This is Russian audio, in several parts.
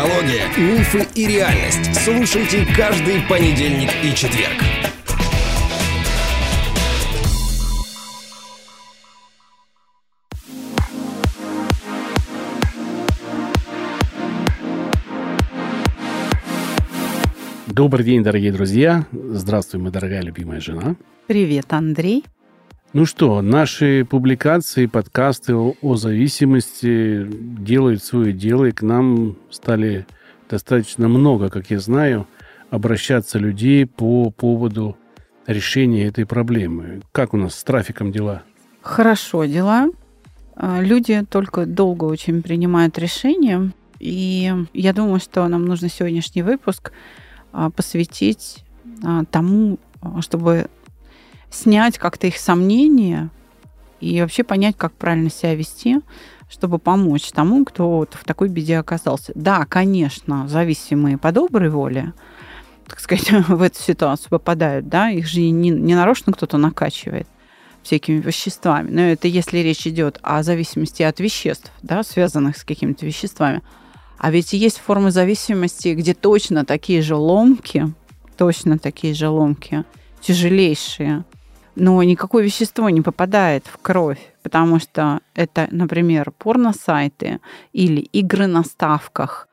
психология, мифы и реальность. Слушайте каждый понедельник и четверг. Добрый день, дорогие друзья. Здравствуй, моя дорогая любимая жена. Привет, Андрей. Ну что, наши публикации, подкасты о, о зависимости делают свое дело, и к нам стали достаточно много, как я знаю, обращаться людей по поводу решения этой проблемы. Как у нас с трафиком дела? Хорошо дела. А, люди только долго очень принимают решения. И я думаю, что нам нужно сегодняшний выпуск а, посвятить а, тому, чтобы снять как-то их сомнения и вообще понять, как правильно себя вести, чтобы помочь тому, кто вот в такой беде оказался. Да, конечно, зависимые по доброй воле, так сказать, в эту ситуацию попадают, да, их же не, не нарочно кто-то накачивает всякими веществами. Но это если речь идет о зависимости от веществ, да, связанных с какими-то веществами. А ведь есть формы зависимости, где точно такие же ломки, точно такие же ломки, тяжелейшие, но никакое вещество не попадает в кровь, потому что это, например, порно-сайты или игры на ставках.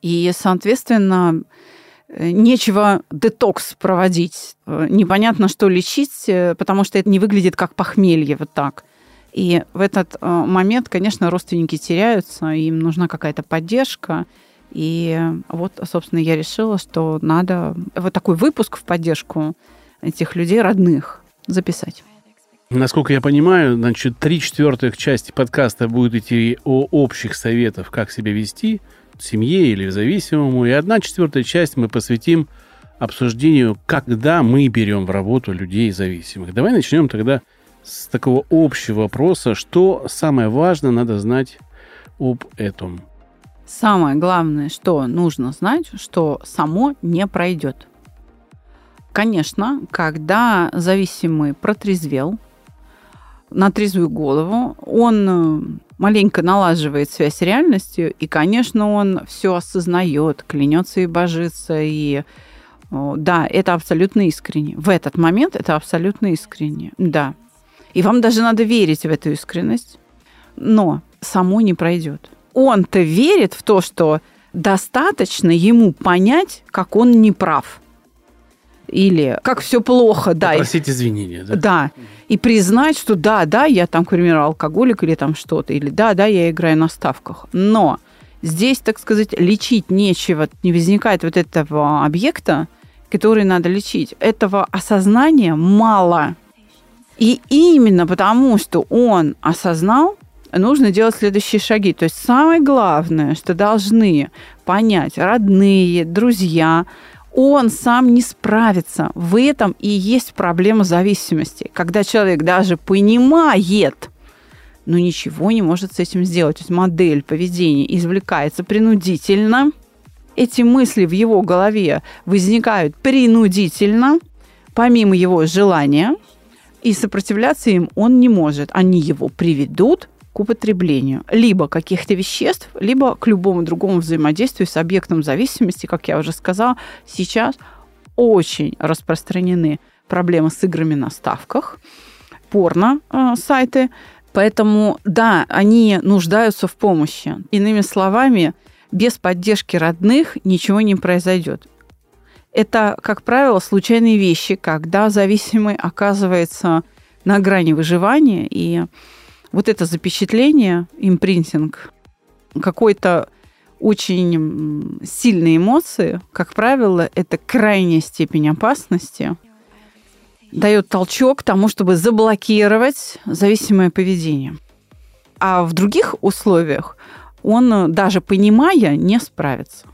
И, соответственно, нечего детокс проводить. Непонятно, что лечить, потому что это не выглядит как похмелье вот так. И в этот э, момент, конечно, родственники теряются, им нужна какая-то поддержка. И вот, собственно, я решила, что надо вот такой выпуск в поддержку этих людей родных записать. Насколько я понимаю, значит, три четвертых части подкаста будет идти о общих советах, как себя вести в семье или в зависимому, и одна четвертая часть мы посвятим обсуждению, когда мы берем в работу людей зависимых. Давай начнем тогда с такого общего вопроса, что самое важное надо знать об этом. Самое главное, что нужно знать, что само не пройдет. Конечно, когда зависимый протрезвел, на трезвую голову, он э, маленько налаживает связь с реальностью, и, конечно, он все осознает, клянется и божится, и да, это абсолютно искренне. В этот момент это абсолютно искренне, да. И вам даже надо верить в эту искренность, но само не пройдет. Он-то верит в то, что достаточно ему понять, как он не прав – или как все плохо, да. Попросить извинения, да? Да. И признать, что да, да, я там, к примеру, алкоголик или там что-то, или да, да, я играю на ставках. Но здесь, так сказать, лечить нечего, не возникает вот этого объекта, который надо лечить. Этого осознания мало. И именно потому, что он осознал, нужно делать следующие шаги. То есть самое главное, что должны понять родные, друзья, он сам не справится. В этом и есть проблема зависимости. Когда человек даже понимает, но ничего не может с этим сделать. То есть модель поведения извлекается принудительно. Эти мысли в его голове возникают принудительно, помимо его желания, и сопротивляться им он не может. Они его приведут к употреблению либо каких-то веществ, либо к любому другому взаимодействию с объектом зависимости, как я уже сказала, сейчас очень распространены проблемы с играми на ставках, порно-сайты. Э, Поэтому, да, они нуждаются в помощи. Иными словами, без поддержки родных ничего не произойдет. Это, как правило, случайные вещи, когда зависимый оказывается на грани выживания, и вот это запечатление, импринтинг, какой-то очень сильные эмоции, как правило, это крайняя степень опасности, дает толчок тому, чтобы заблокировать зависимое поведение. А в других условиях он, даже понимая, не справится.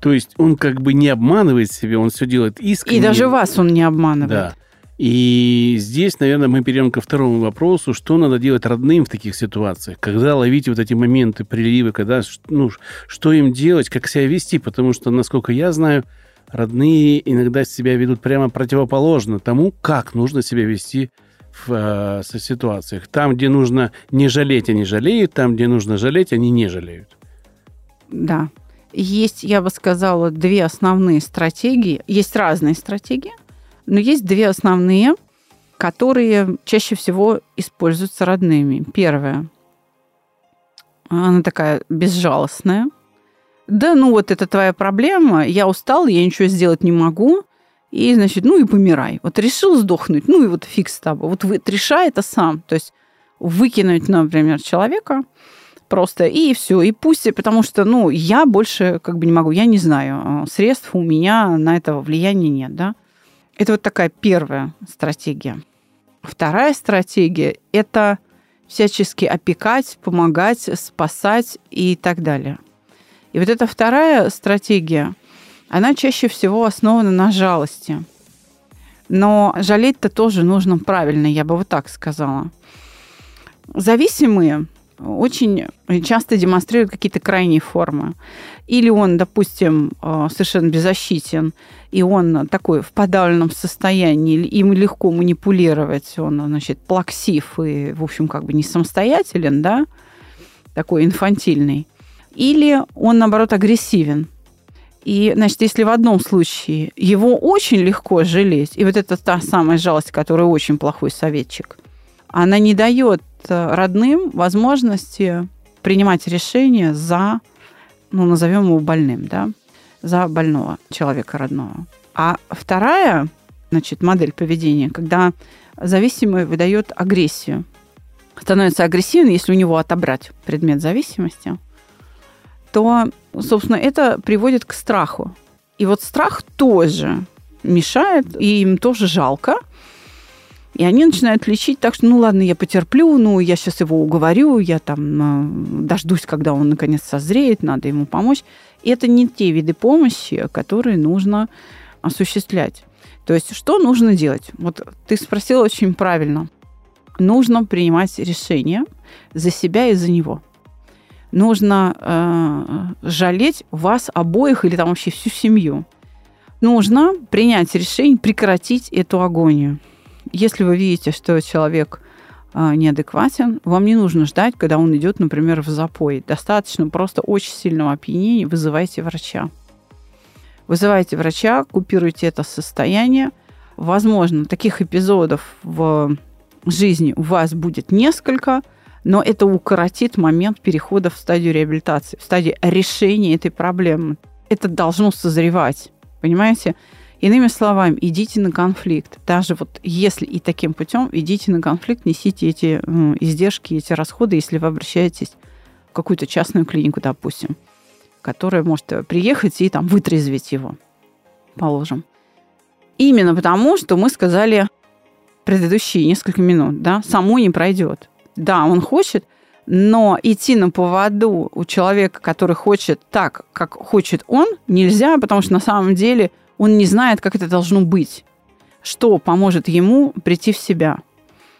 То есть он как бы не обманывает себя, он все делает искренне. И даже вас он не обманывает. Да. И здесь, наверное, мы перейдем ко второму вопросу, что надо делать родным в таких ситуациях, когда ловить вот эти моменты приливы, когда, ну, что им делать, как себя вести, потому что, насколько я знаю, родные иногда себя ведут прямо противоположно тому, как нужно себя вести в э, ситуациях. Там, где нужно не жалеть, они жалеют, там, где нужно жалеть, они не жалеют. Да, есть, я бы сказала, две основные стратегии. Есть разные стратегии, но есть две основные, которые чаще всего используются родными. Первая. Она такая безжалостная. Да, ну вот это твоя проблема, я устал, я ничего сделать не могу. И, значит, ну и помирай. Вот решил сдохнуть, ну и вот фиг с тобой. Вот вы, решай это сам. То есть выкинуть, например, человека просто, и все, и пусть, потому что, ну, я больше как бы не могу, я не знаю, а, средств у меня на это влияния нет, да. Это вот такая первая стратегия. Вторая стратегия – это всячески опекать, помогать, спасать и так далее. И вот эта вторая стратегия, она чаще всего основана на жалости. Но жалеть-то тоже нужно правильно, я бы вот так сказала. Зависимые очень часто демонстрируют какие-то крайние формы. Или он, допустим, э, совершенно беззащитен, и он такой в подавленном состоянии, им легко манипулировать, он, значит, плаксив и, в общем, как бы не самостоятелен, да, такой инфантильный. Или он, наоборот, агрессивен. И, значит, если в одном случае его очень легко жалеть, и вот это та самая жалость, которая очень плохой советчик, она не дает Э, родным возможности принимать решения за, ну, назовем его больным, да, за больного человека родного. А вторая, значит, модель поведения, когда зависимый выдает агрессию, становится агрессивным, если у него отобрать предмет зависимости, то, собственно, это приводит к страху. И вот страх тоже мешает, и им тоже жалко, и они начинают лечить так, что, ну ладно, я потерплю, ну я сейчас его уговорю, я там э, дождусь, когда он наконец созреет, надо ему помочь. И это не те виды помощи, которые нужно осуществлять. То есть что нужно делать? Вот ты спросила очень правильно. Нужно принимать решения за себя и за него. Нужно э, жалеть вас обоих или там вообще всю семью. Нужно принять решение прекратить эту агонию. Если вы видите, что человек а, неадекватен, вам не нужно ждать, когда он идет, например, в запой. Достаточно просто очень сильного опьянения, вызывайте врача. Вызывайте врача, купируйте это состояние. Возможно, таких эпизодов в жизни у вас будет несколько, но это укоротит момент перехода в стадию реабилитации, в стадию решения этой проблемы. Это должно созревать, понимаете? Иными словами, идите на конфликт. Даже вот если и таким путем, идите на конфликт, несите эти издержки, эти расходы, если вы обращаетесь в какую-то частную клинику, допустим, которая может приехать и там вытрезвить его, положим. Именно потому, что мы сказали предыдущие несколько минут, да, само не пройдет. Да, он хочет, но идти на поводу у человека, который хочет так, как хочет он, нельзя, потому что на самом деле он не знает, как это должно быть. Что поможет ему прийти в себя?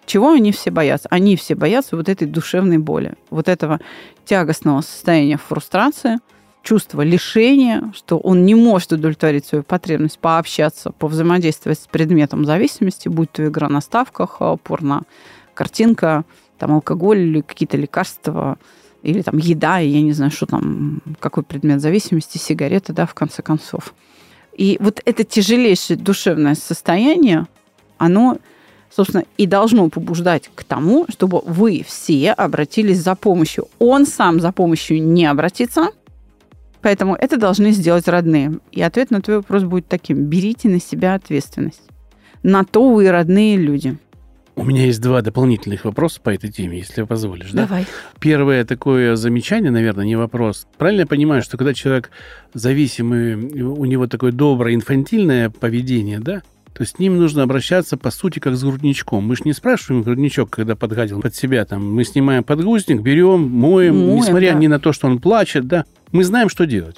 Чего они все боятся? Они все боятся вот этой душевной боли, вот этого тягостного состояния фрустрации, чувства лишения, что он не может удовлетворить свою потребность пообщаться, повзаимодействовать с предметом зависимости, будь то игра на ставках, а, порно, картинка, там алкоголь или какие-то лекарства, или там еда, я не знаю, что там, какой предмет зависимости, сигарета, да, в конце концов. И вот это тяжелейшее душевное состояние, оно, собственно, и должно побуждать к тому, чтобы вы все обратились за помощью. Он сам за помощью не обратится, поэтому это должны сделать родные. И ответ на твой вопрос будет таким. Берите на себя ответственность. На то вы родные люди. У меня есть два дополнительных вопроса по этой теме, если позволишь. Да? Давай. Первое такое замечание, наверное, не вопрос. Правильно я понимаю, что когда человек зависимый, у него такое доброе инфантильное поведение, да, то с ним нужно обращаться, по сути, как с грудничком. Мы же не спрашиваем грудничок, когда подгадил под себя. Там, мы снимаем подгузник, берем, моем, моем несмотря да. ни на то, что он плачет, да. Мы знаем, что делать.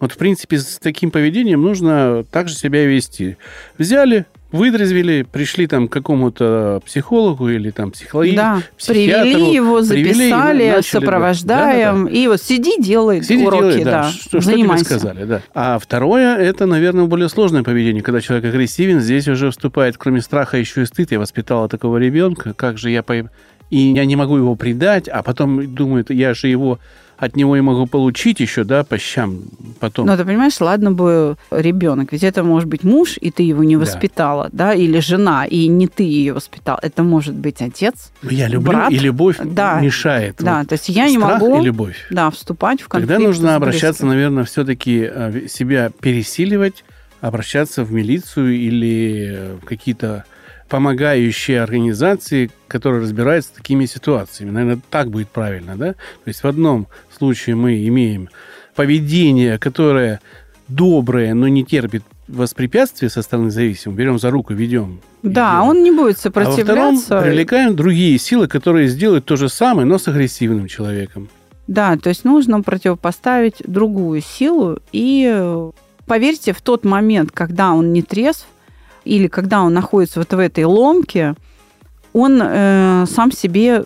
Вот, в принципе, с таким поведением нужно также себя вести. Взяли, выдрезвили, пришли там к какому-то психологу или там психологу, да, привели его, записали, привели, начали, сопровождаем, да, да, да. и вот сиди, делай сиди, уроки, делай, да, да. Что, что тебе сказали, да. А второе, это, наверное, более сложное поведение, когда человек агрессивен, здесь уже вступает, кроме страха, еще и стыд. Я воспитала такого ребенка, как же я и я не могу его предать, а потом думаю, я же его от него и могу получить еще, да, по щам потом. Но ты понимаешь, ладно бы ребенок, ведь это может быть муж, и ты его не воспитала, да, да или жена, и не ты ее воспитал. Это может быть отец. Я люблю, брат. и любовь Да. мешает. Да, Вот то есть я не страх могу и любовь. да, вступать в конфликт. Тогда нужно обращаться, наверное, все-таки себя пересиливать, обращаться в милицию или э, в какие-то помогающие организации, которые разбираются с такими ситуациями. Наверное, так будет правильно, да? То есть в одном случае мы имеем поведение, которое доброе, но не терпит воспрепятствия со стороны зависимого. Берем за руку, ведем. Да, делаем. он не будет А во втором сопротивляться. привлекаем другие силы, которые сделают то же самое, но с агрессивным человеком. Да, то есть нужно противопоставить другую силу. И э, поверьте, в тот момент, когда он не трезв, или когда он находится вот в этой ломке, он э, сам себе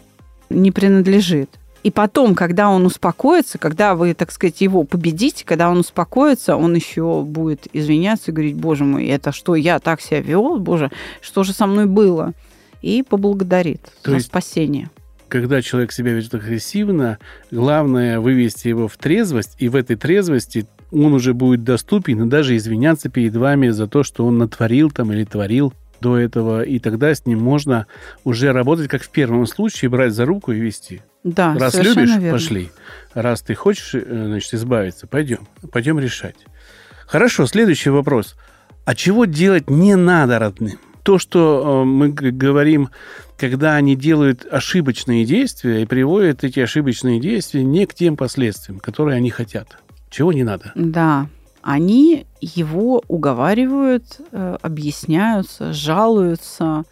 не принадлежит. И потом, когда он успокоится, когда вы, так сказать, его победите, когда он успокоится, он еще будет извиняться и говорить, боже мой, это что, я так себя вел, боже, что же со мной было? И поблагодарит То за есть спасение. Когда человек себя ведет агрессивно, главное вывести его в трезвость, и в этой трезвости он уже будет доступен и даже извиняться перед вами за то, что он натворил там или творил до этого, и тогда с ним можно уже работать, как в первом случае, брать за руку и вести. Да, Раз любишь, верно. пошли. Раз ты хочешь, э, значит, избавиться, пойдем. Пойдем решать. Хорошо, следующий вопрос. А чего делать не надо родным? То, что э, мы говорим, когда они делают ошибочные действия и приводят эти ошибочные действия не к тем последствиям, которые они хотят. Чего не надо? Да, они его уговаривают, э, объясняются, жалуются,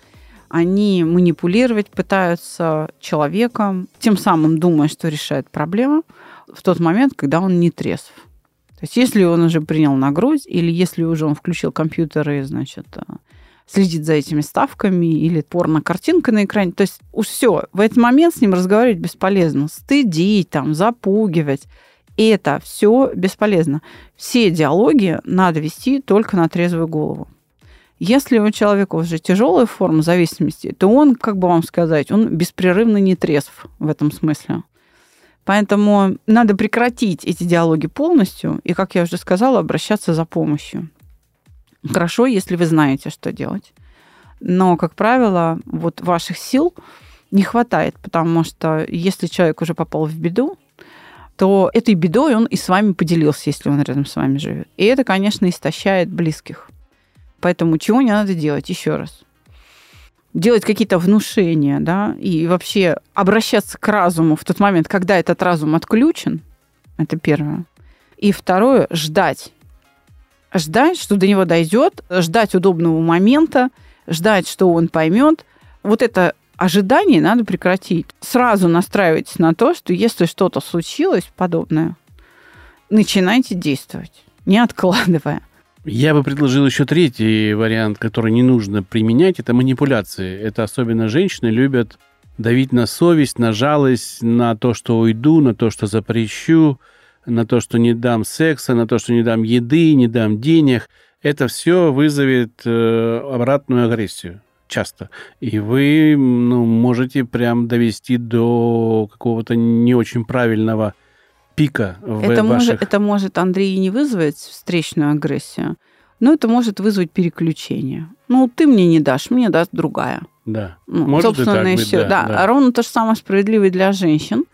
они манипулировать пытаются человеком, тем самым думая, что решает проблему в тот момент, когда он не трезв. То есть если он уже принял на грудь, или если уже он включил компьютер и, значит, э, следит за этими ставками или порно-картинка на экране. То есть уж все, в этот момент с ним разговаривать бесполезно. Стыдить, там, запугивать. Это все бесполезно. Все диалоги надо вести только на трезвую голову. Если у человека уже тяжелая форма зависимости, то он, как бы вам сказать, он беспрерывно не трезв в этом смысле. Поэтому надо прекратить эти диалоги полностью и, как я уже сказала, обращаться за помощью. Хорошо, если вы знаете, что делать. Но, как правило, вот ваших сил не хватает, потому что если человек уже попал в беду, то этой бедой он и с вами поделился, если он рядом с вами живет. И это, конечно, истощает близких. Поэтому чего не надо делать? Еще раз. Делать какие-то внушения, да, и вообще обращаться к разуму в тот момент, когда этот разум отключен. Это первое. И второе, ждать. Ждать, что до него дойдет, ждать удобного момента, ждать, что он поймет. Вот это ожидание надо прекратить. Сразу настраивайтесь на то, что если что-то случилось подобное, начинайте действовать, не откладывая. Я бы предложил еще третий вариант, который не нужно применять. Это манипуляции. Это особенно женщины любят давить на совесть, на жалость, на то, что уйду, на то, что запрещу, на то, что не дам секса, на то, что не дам еды, не дам денег. Это все вызовет э, обратную агрессию часто. И вы ну, можете прям довести до какого-то не очень правильного пика в Это, ваших... может, это может, Андрей, и не вызвать встречную агрессию, но это может вызвать переключение. Ну, ты мне не дашь, мне даст другая. Да. Ну, Может и собственно, так и быть, да, Да, да. а ровно то же самое справедливо и для женщин,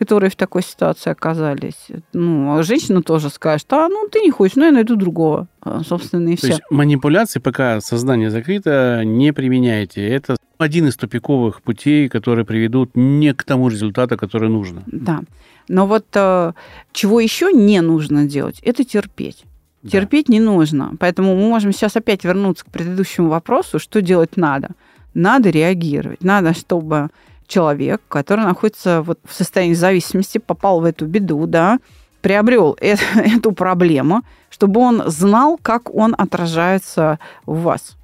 которые в такой ситуации оказались. Ну, а женщина тоже скажет, а, ну, ты не хочешь, ну, я найду другого. А, Собственно, и То все. есть манипуляции, пока сознание закрыто, не применяйте. Это один из тупиковых путей, которые приведут не к тому результату, который нужно. Да. Но вот э, чего еще не нужно делать, это терпеть. Да. Терпеть не нужно. Поэтому мы можем сейчас опять вернуться к предыдущему вопросу, что делать надо. Надо реагировать. Надо, чтобы человек, который находится вот в состоянии зависимости, попал в эту беду, да, приобрел э- эту проблему, чтобы он знал, как он отражается в вас.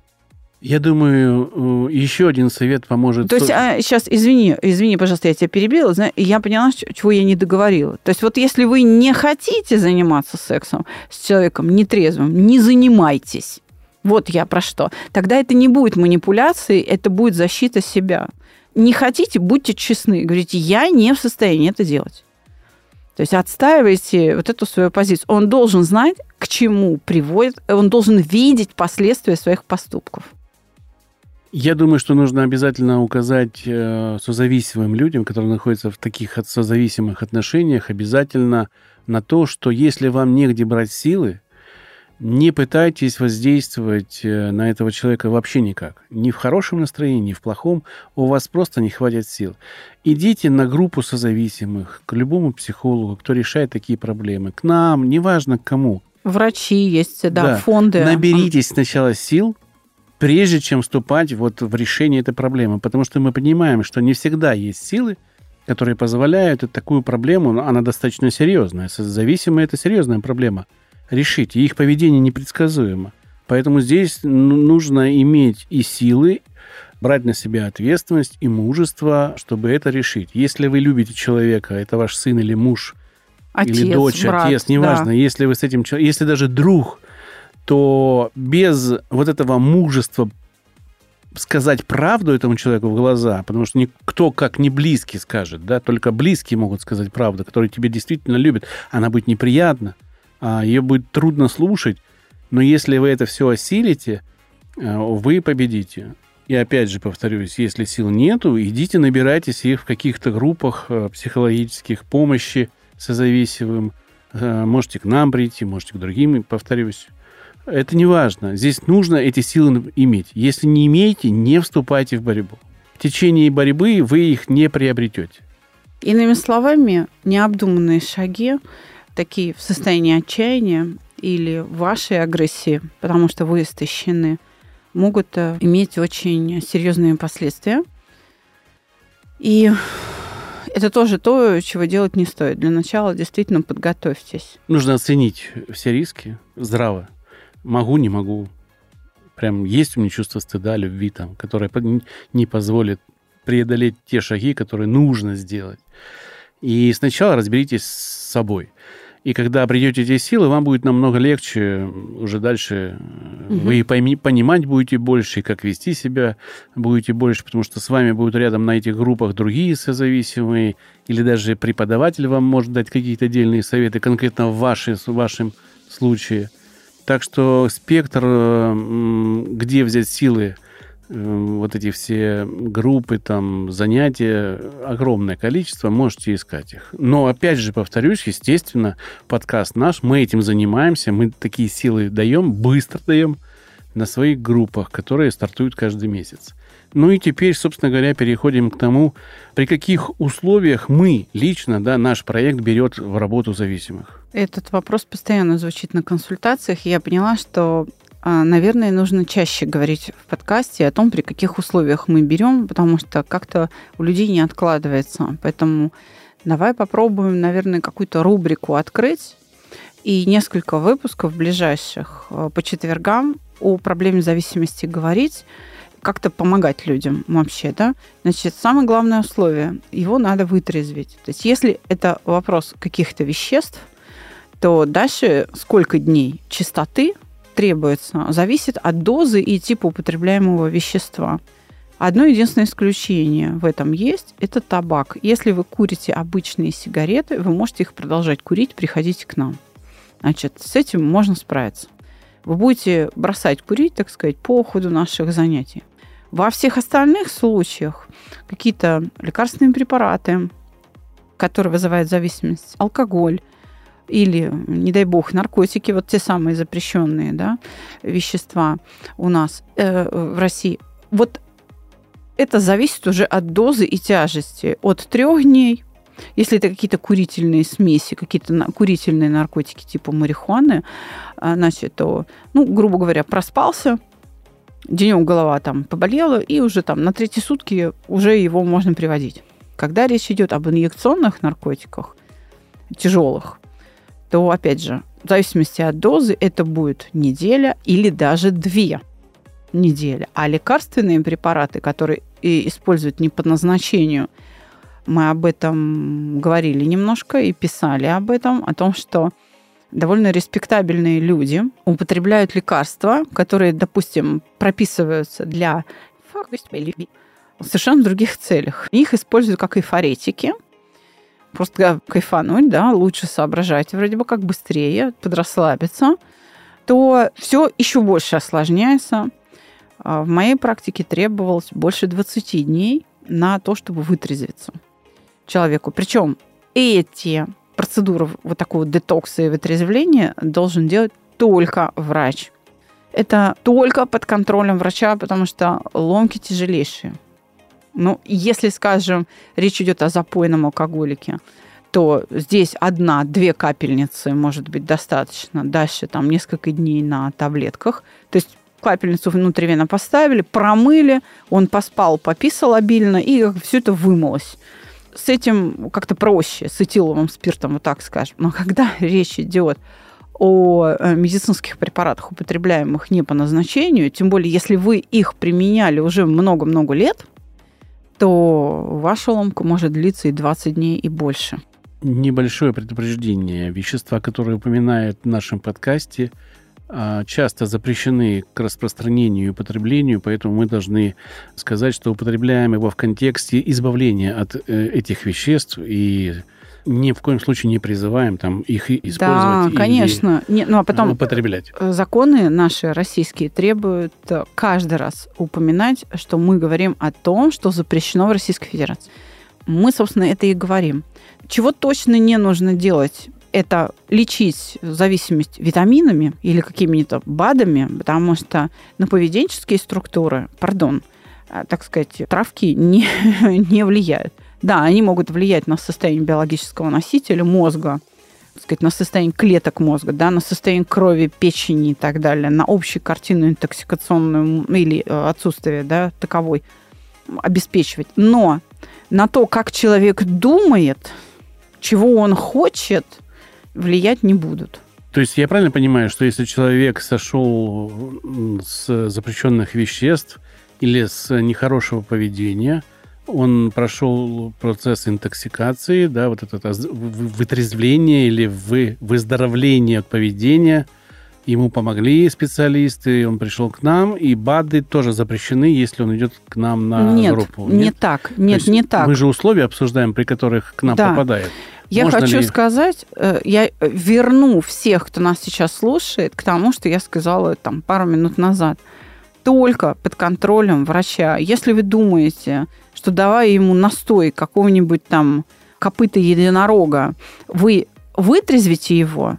Я думаю, э, еще один совет поможет. То есть, а, сейчас, извини, извини, пожалуйста, я тебя перебила. Зна- Я поняла, чего я не договорила. То есть, вот если вы не хотите заниматься сексом с человеком нетрезвым, не занимайтесь. Вот я про что. Тогда это не будет манипуляцией, это будет защита себя. Не хотите, будьте честны. Говорите, я не в состоянии это делать. То есть отстаивайте вот эту свою позицию. Он должен знать, к чему приводит, он должен видеть последствия своих поступков. Я думаю, что нужно обязательно указать э, созависимым людям, которые находятся в таких созависимых отношениях, обязательно на то, что если вам негде брать силы, не пытайтесь воздействовать э, на этого человека вообще никак. Ни в хорошем настроении, ни в плохом. У вас просто не хватит сил. Идите на группу созависимых, к любому психологу, кто решает такие проблемы. К нам, неважно к кому. Врачи есть, да, да. фонды. Наберитесь сначала сил, прежде чем вступать вот в решение этой проблемы. Потому что мы понимаем, что не всегда есть силы, которые позволяют такую проблему, она достаточно серьезная. Зависимые – это серьезная проблема – решить. И их поведение непредсказуемо. Поэтому здесь ну, нужно иметь и силы, брать на себя ответственность и мужество, чтобы это решить. Если вы любите человека, это ваш сын или муж, отец, или дочь, брат, отец, неважно, да. если вы с этим человеком, если даже друг, то без вот этого мужества сказать правду этому человеку в глаза, потому что никто как не близкий скажет, да, только близкие могут сказать правду, которые тебя действительно любят, она будет неприятна, ее будет трудно слушать, но если вы это все осилите, э, вы победите. И опять же повторюсь, если сил нету, идите набирайтесь их в каких-то группах э, психологических помощи созависимым. Э, можете к нам прийти, можете к другим, повторюсь. Это не важно. Здесь нужно эти силы иметь. Если не имеете, не вступайте в борьбу. В течение борьбы вы их не приобретете. Иными словами, необдуманные шаги такие в состоянии отчаяния или вашей агрессии, потому что вы истощены, могут э, иметь очень серьезные последствия. И это тоже то, чего делать не стоит. Для начала действительно подготовьтесь. Нужно оценить все риски здраво. Могу, не могу. Прям есть у меня чувство стыда, любви, там, которое не позволит преодолеть те шаги, которые нужно сделать. И сначала разберитесь с собой. И когда обретете эти силы, вам будет намного легче уже дальше. Угу. Вы пойми, понимать будете больше, как вести себя будете больше, потому что с вами будут рядом на этих группах другие созависимые, или даже преподаватель вам может дать какие-то отдельные советы конкретно в, вашей, в вашем случае. Так что спектр, где взять силы вот эти все группы, там, занятия, огромное количество, можете искать их. Но, опять же, повторюсь, естественно, подкаст наш, мы этим занимаемся, мы такие силы даем, быстро даем на своих группах, которые стартуют каждый месяц. Ну и теперь, собственно говоря, переходим к тому, при каких условиях мы лично, да, наш проект берет в работу зависимых. Этот вопрос постоянно звучит на консультациях. Я поняла, что наверное, нужно чаще говорить в подкасте о том, при каких условиях мы берем, потому что как-то у людей не откладывается. Поэтому давай попробуем, наверное, какую-то рубрику открыть и несколько выпусков ближайших а, по четвергам о проблеме зависимости говорить, как-то помогать людям вообще, да. Значит, самое главное условие, его надо вытрезвить. То есть если это вопрос каких-то веществ, то дальше сколько дней чистоты – требуется, зависит от дозы и типа употребляемого вещества. Одно единственное исключение в этом есть – это табак. Если вы курите обычные сигареты, вы можете их продолжать курить, приходите к нам. Значит, с этим можно справиться. Вы будете бросать курить, так сказать, по ходу наших занятий. Во всех остальных случаях какие-то лекарственные препараты, которые вызывают зависимость, алкоголь – или, не дай бог, наркотики, вот те самые запрещенные да, вещества у нас э, в России, вот это зависит уже от дозы и тяжести. От трех дней, если это какие-то курительные смеси, какие-то курительные наркотики типа марихуаны, а, значит, то, ну, грубо говоря, проспался, денек голова там поболела, и уже там на третьи сутки уже его можно приводить. Когда речь идет об инъекционных наркотиках, тяжелых, то, опять же, в зависимости от дозы это будет неделя или даже две недели. А лекарственные препараты, которые используют не по назначению, мы об этом говорили немножко и писали об этом, о том, что довольно респектабельные люди употребляют лекарства, которые, допустим, прописываются для совершенно других целях. Их используют как эйфоретики, просто кайфануть, да, лучше соображать, вроде бы как быстрее, подрасслабиться, то все еще больше осложняется. А в моей практике требовалось больше 20 дней на то, чтобы вытрезвиться человеку. Причем эти процедуры вот такого детокса и вытрезвления должен делать только врач. Это только под контролем врача, потому что ломки тяжелейшие. Ну, если, скажем, речь идет о запойном алкоголике, то здесь одна-две капельницы может быть достаточно. Дальше там несколько дней на таблетках. То есть капельницу внутривенно поставили, промыли, он поспал, пописал обильно, и все это вымылось. С этим как-то проще, с этиловым спиртом, вот так скажем. Но когда речь идет о э, медицинских препаратах, употребляемых не по назначению, тем более если вы их применяли уже много-много лет, то ваша ломка может длиться и 20 дней, и больше. Небольшое предупреждение. Вещества, которые упоминают в нашем подкасте, а, часто запрещены к распространению и употреблению, поэтому мы должны сказать, что употребляем его в контексте избавления от э, этих веществ и ни в коем случае не призываем там их использовать. Да, конечно. Не, ну а потом употреблять. Законы наши российские требуют э, каждый раз упоминать, что мы говорим о том, что запрещено в Российской Федерации. Мы, собственно, это и говорим. Чего точно не нужно делать это лечить зависимость витаминами или какими-то БАДами, потому что на поведенческие структуры, пардон, а, так сказать, травки не, не влияют. Да, они могут влиять на состояние биологического носителя мозга, так сказать, на состояние клеток мозга, да, на состояние крови, печени и так далее, на общую картину интоксикационную или э, отсутствие да, таковой обеспечивать. Но на то, как человек думает, чего он хочет – влиять не будут. То есть я правильно понимаю, что если человек сошел с запрещенных веществ или с нехорошего поведения, он прошел процесс интоксикации, да, вот это вытрезвление или вы, выздоровление от поведения, ему помогли специалисты, он пришел к нам, и БАДы тоже запрещены, если он идет к нам на нет, группу. Нет, не так, нет, не так. Мы же условия обсуждаем, при которых к нам да. попадает. Я Можно хочу ли... сказать, э, я верну всех, кто нас сейчас слушает, к тому, что я сказала там пару минут назад. Только под контролем врача. Если вы думаете, что давая ему настой какого-нибудь там копыта единорога, вы вытрезвите его,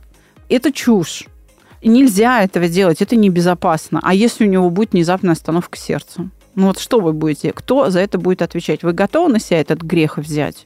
это чушь. Нельзя этого делать, это небезопасно. А если у него будет внезапная остановка сердца? Ну вот что вы будете? Кто за это будет отвечать? Вы готовы на себя этот грех взять?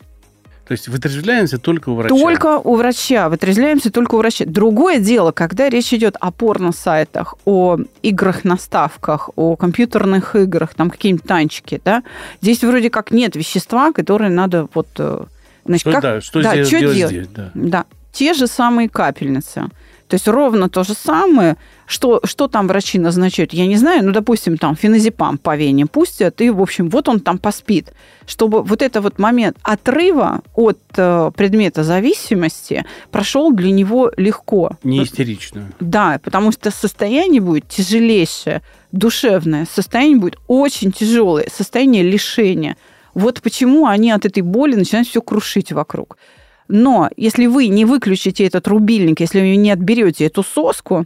То есть вытрезвляемся только у врача? Только у врача. Вытрезвляемся только у врача. Другое дело, когда речь идет о порно-сайтах, о играх на ставках, о компьютерных играх, там какие-нибудь танчики, да, здесь вроде как нет вещества, которые надо вот... Э, значит, что, как, да, что да, что делать? Здесь, да. да. Те же самые капельницы. То есть ровно то же самое, что, что там врачи назначают, я не знаю, ну, допустим, там феназепам по вене пустят, и, в общем, вот он там поспит. Чтобы вот этот вот момент отрыва от э, предмета зависимости прошел для него легко. Не истерично. Да, потому что состояние будет тяжелейшее, душевное, состояние будет очень тяжелое, состояние лишения. Вот почему они от этой боли начинают все крушить вокруг. Но если вы не выключите этот рубильник, если вы не отберете эту соску,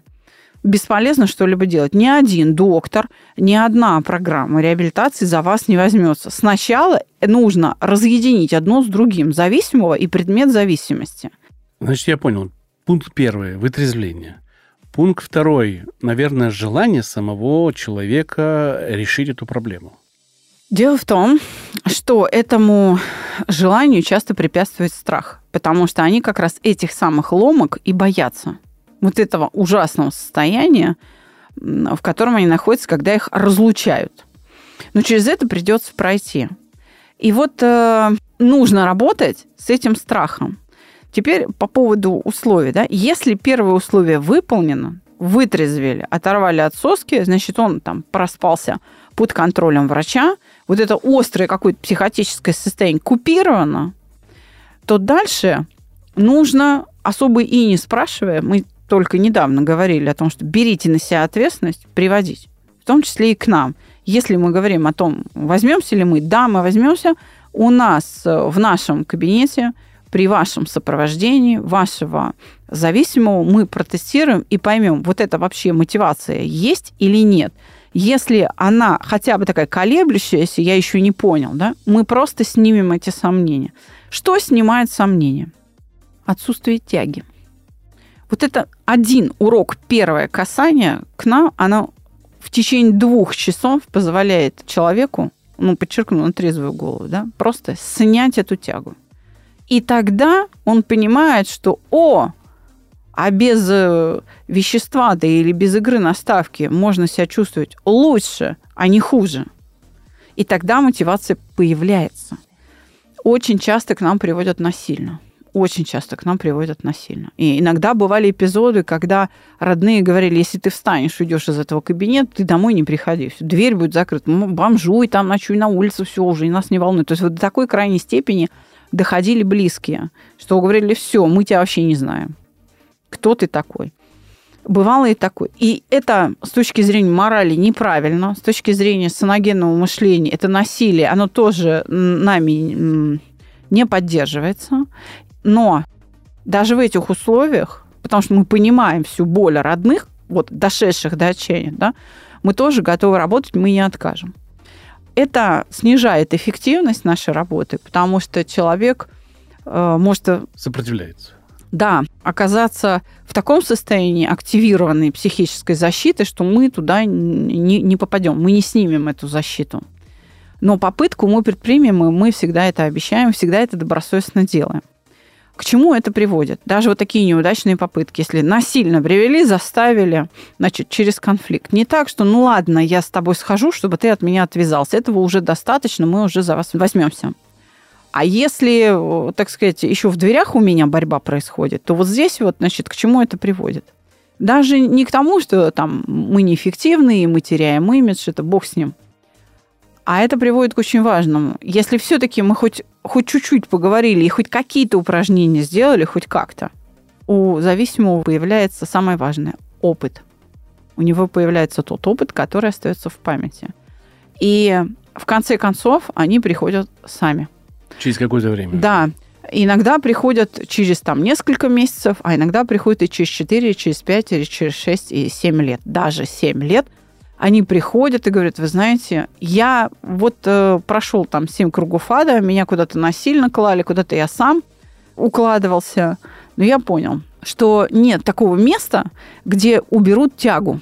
бесполезно что-либо делать. Ни один доктор, ни одна программа реабилитации за вас не возьмется. Сначала нужно разъединить одно с другим зависимого и предмет зависимости. Значит, я понял. Пункт первый – вытрезвление. Пункт второй – наверное, желание самого человека решить эту проблему. Дело в том, что этому желанию часто препятствует страх, потому что они как раз этих самых ломок и боятся. Вот этого ужасного состояния, в котором они находятся, когда их разлучают. Но через это придется пройти. И вот э, нужно работать с этим страхом. Теперь по поводу условий. Да? Если первое условие выполнено, вытрезвели, оторвали от соски, значит, он там проспался под контролем врача, вот это острое какое-то психотическое состояние купировано, то дальше нужно особо и не спрашивая, мы только недавно говорили о том, что берите на себя ответственность, приводить, в том числе и к нам. Если мы говорим о том, возьмемся ли мы, да, мы возьмемся, у нас э, в нашем кабинете при вашем сопровождении вашего зависимого мы протестируем и поймем, вот это вообще мотивация есть или нет. Если она хотя бы такая колеблющаяся, я еще не понял, да, мы просто снимем эти сомнения. Что снимает сомнения? Отсутствие тяги. Вот это один урок, первое касание к нам, оно в течение двух часов позволяет человеку, ну, подчеркну, на трезвую голову, да, просто снять эту тягу. И тогда он понимает, что, о, а без э, вещества, да или без игры на ставке можно себя чувствовать лучше, а не хуже. И тогда мотивация появляется. Очень часто к нам приводят насильно очень часто к нам приводят насильно. И иногда бывали эпизоды, когда родные говорили, если ты встанешь, уйдешь из этого кабинета, ты домой не приходи. Дверь будет закрыта. Бомжуй там, ночуй на улице, все уже, и нас не волнует. То есть вот до такой крайней степени доходили близкие, что говорили, все, мы тебя вообще не знаем. Кто ты такой? Бывало и такое. И это с точки зрения морали неправильно, с точки зрения саногенного мышления, это насилие, оно тоже нами не поддерживается. Но даже в этих условиях, потому что мы понимаем всю боль родных, вот дошедших до отчаяния, да, мы тоже готовы работать, мы не откажем. Это снижает эффективность нашей работы, потому что человек э, может... Сопротивляется. Да, оказаться в таком состоянии активированной психической защиты, что мы туда не, не попадем, мы не снимем эту защиту. Но попытку мы предпримем, и мы всегда это обещаем, всегда это добросовестно делаем. К чему это приводит? Даже вот такие неудачные попытки, если насильно привели, заставили, значит, через конфликт. Не так, что, ну ладно, я с тобой схожу, чтобы ты от меня отвязался. Этого уже достаточно, мы уже за вас возьмемся. А если, так сказать, еще в дверях у меня борьба происходит, то вот здесь вот, значит, к чему это приводит? Даже не к тому, что там мы неэффективны, и мы теряем имидж, это бог с ним. А это приводит к очень важному. Если все-таки мы хоть, хоть чуть-чуть поговорили и хоть какие-то упражнения сделали, хоть как-то, у зависимого появляется самое важное – опыт. У него появляется тот опыт, который остается в памяти. И в конце концов они приходят сами. Через какое-то время. Да. Иногда приходят через там несколько месяцев, а иногда приходят и через 4, и через 5, или через 6, и 7 лет. Даже 7 лет – они приходят и говорят, вы знаете, я вот э, прошел там семь кругов ада, меня куда-то насильно клали, куда-то я сам укладывался, но я понял, что нет такого места, где уберут тягу.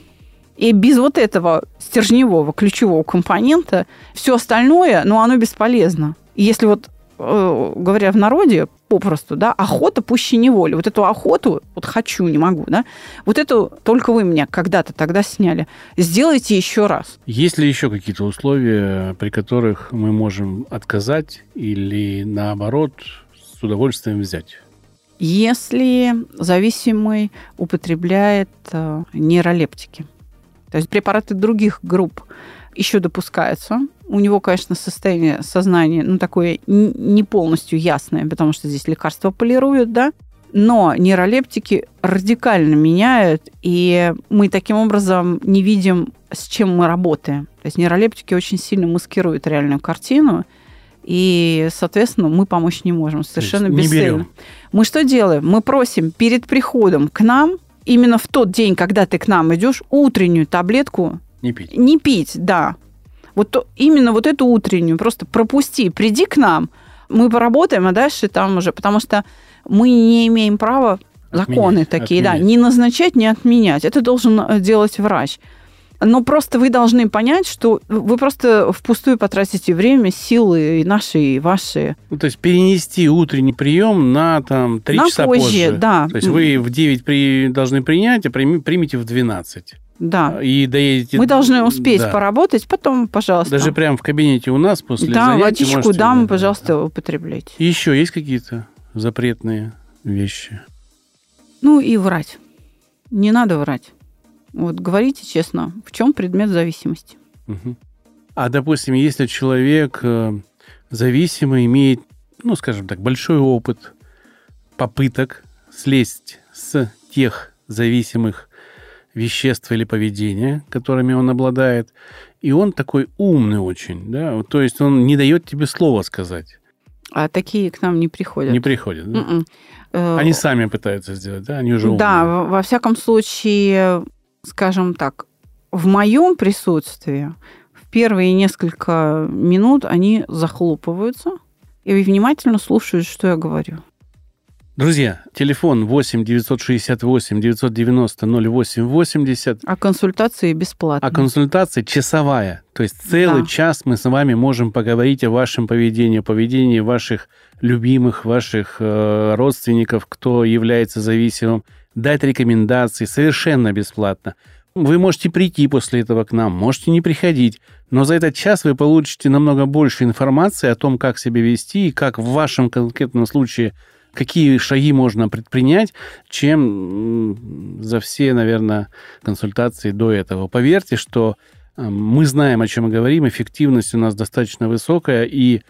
И без вот этого стержневого ключевого компонента все остальное, ну, оно бесполезно. Если вот говоря в народе, попросту, да, охота пуще неволи. Вот эту охоту, вот хочу, не могу, да, вот эту только вы меня когда-то тогда сняли. Сделайте еще раз. Есть ли еще какие-то условия, при которых мы можем отказать или, наоборот, с удовольствием взять? Если зависимый употребляет э, нейролептики, то есть препараты других групп еще допускаются, у него, конечно, состояние сознания, ну, такое не полностью ясное, потому что здесь лекарства полируют, да, но нейролептики радикально меняют, и мы таким образом не видим, с чем мы работаем. То есть нейролептики очень сильно маскируют реальную картину, и, соответственно, мы помочь не можем. Совершенно не бесцельно. Берем. Мы что делаем? Мы просим перед приходом к нам, именно в тот день, когда ты к нам идешь, утреннюю таблетку не пить. Не пить, да. Вот то, именно вот эту утреннюю просто пропусти, приди к нам, мы поработаем, а дальше там уже, потому что мы не имеем права законы отменять, такие, отменять. да, не назначать, не отменять. Это должен э, делать врач. Но просто вы должны понять, что вы просто впустую потратите время, силы и наши, и ваши. Ну, то есть перенести утренний прием на там 3 на часа позже, позже. Да. То есть вы в 9 при, должны принять, а примите в 12. Да. И доедете... Мы должны успеть да. поработать, потом, пожалуйста. Даже прямо в кабинете у нас после да, занятий водичку можете... дам, пожалуйста, да. употребляйте. еще есть какие-то запретные вещи? Ну и врать. Не надо врать. Вот говорите честно, в чем предмет зависимости. Угу. А, допустим, если человек э, зависимый имеет, ну, скажем так, большой опыт попыток слезть с тех зависимых веществ или поведения, которыми он обладает, и он такой умный очень, да, то есть он не дает тебе слова сказать. А такие к нам не приходят. Не приходят, да? М-м. Э, Они сами пытаются сделать, да, они уже умные. Да, во всяком случае, скажем так, в моем присутствии в первые несколько минут они захлопываются и внимательно слушают, что я говорю. Друзья, телефон 8 968 990 08 80. А консультации бесплатные. А консультация часовая. То есть целый Да. час мы с вами можем поговорить о вашем поведении, о поведении ваших любимых, ваших э, родственников, кто является зависимым, дать рекомендации совершенно бесплатно. Вы можете прийти после этого к нам, можете не приходить, но за этот час вы получите намного больше информации о том, как себя вести и как в вашем конкретном случае какие шаги можно предпринять, чем за все, наверное, консультации до этого. Поверьте, что э, мы знаем, о чем мы говорим, эффективность у нас достаточно высокая, и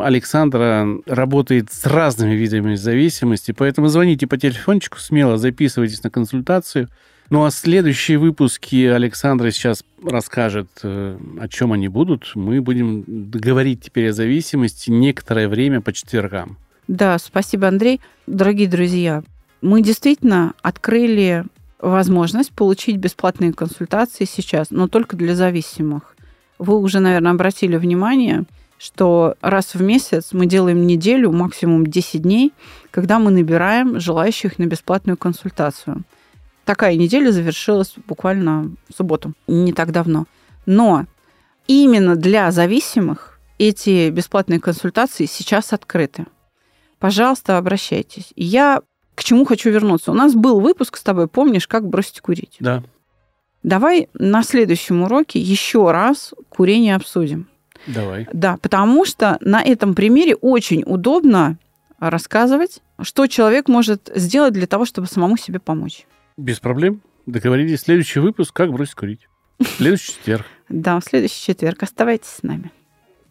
Александра работает с разными видами зависимости, поэтому звоните по телефончику, смело записывайтесь на консультацию. Ну а следующие выпуски Александра сейчас расскажет, э, о чем они будут. Мы будем говорить теперь о зависимости некоторое время по четвергам. Да, спасибо, Андрей. Дорогие друзья, мы действительно открыли возможность получить бесплатные консультации сейчас, но только для зависимых. Вы уже, наверное, обратили внимание, что раз в месяц мы делаем неделю, максимум 10 дней, когда мы набираем желающих на бесплатную консультацию. Такая неделя завершилась буквально в субботу, не так давно. Но именно для зависимых эти бесплатные консультации сейчас открыты пожалуйста, обращайтесь. Я к чему хочу вернуться? У нас был выпуск с тобой, помнишь, как бросить курить? Да. Давай на следующем уроке еще раз курение обсудим. Давай. Да, потому что на этом примере очень удобно рассказывать, что человек может сделать для того, чтобы самому себе помочь. Без проблем. Договорились. Следующий выпуск «Как бросить курить». Следующий четверг. Да, следующий четверг. Оставайтесь с нами.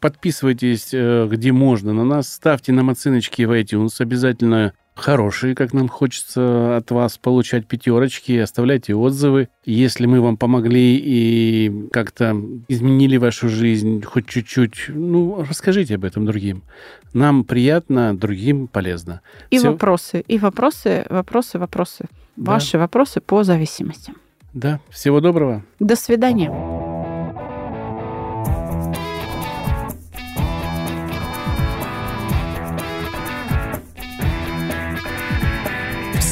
Подписывайтесь, э, где можно на нас. Ставьте нам оценочки в iTunes. Обязательно хорошие, как нам хочется от вас получать пятерочки. Оставляйте отзывы. Если мы вам помогли и как-то изменили вашу жизнь хоть чуть-чуть, ну, расскажите об этом другим. Нам приятно, другим полезно. И Всё. вопросы, и вопросы, вопросы, вопросы. Да. Ваши вопросы по зависимости. Да, всего доброго. До свидания.